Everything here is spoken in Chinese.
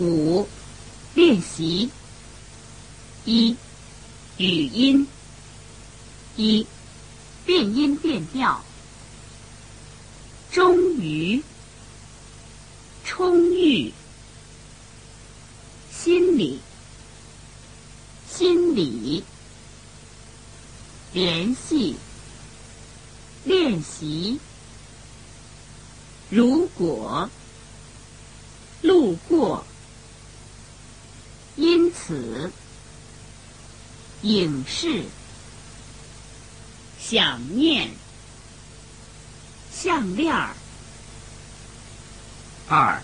五、练习。一、语音。一、变音变调。终于。充裕。心理。心理。联系。练习。如果。路过。此。影视。想念。项链儿。二。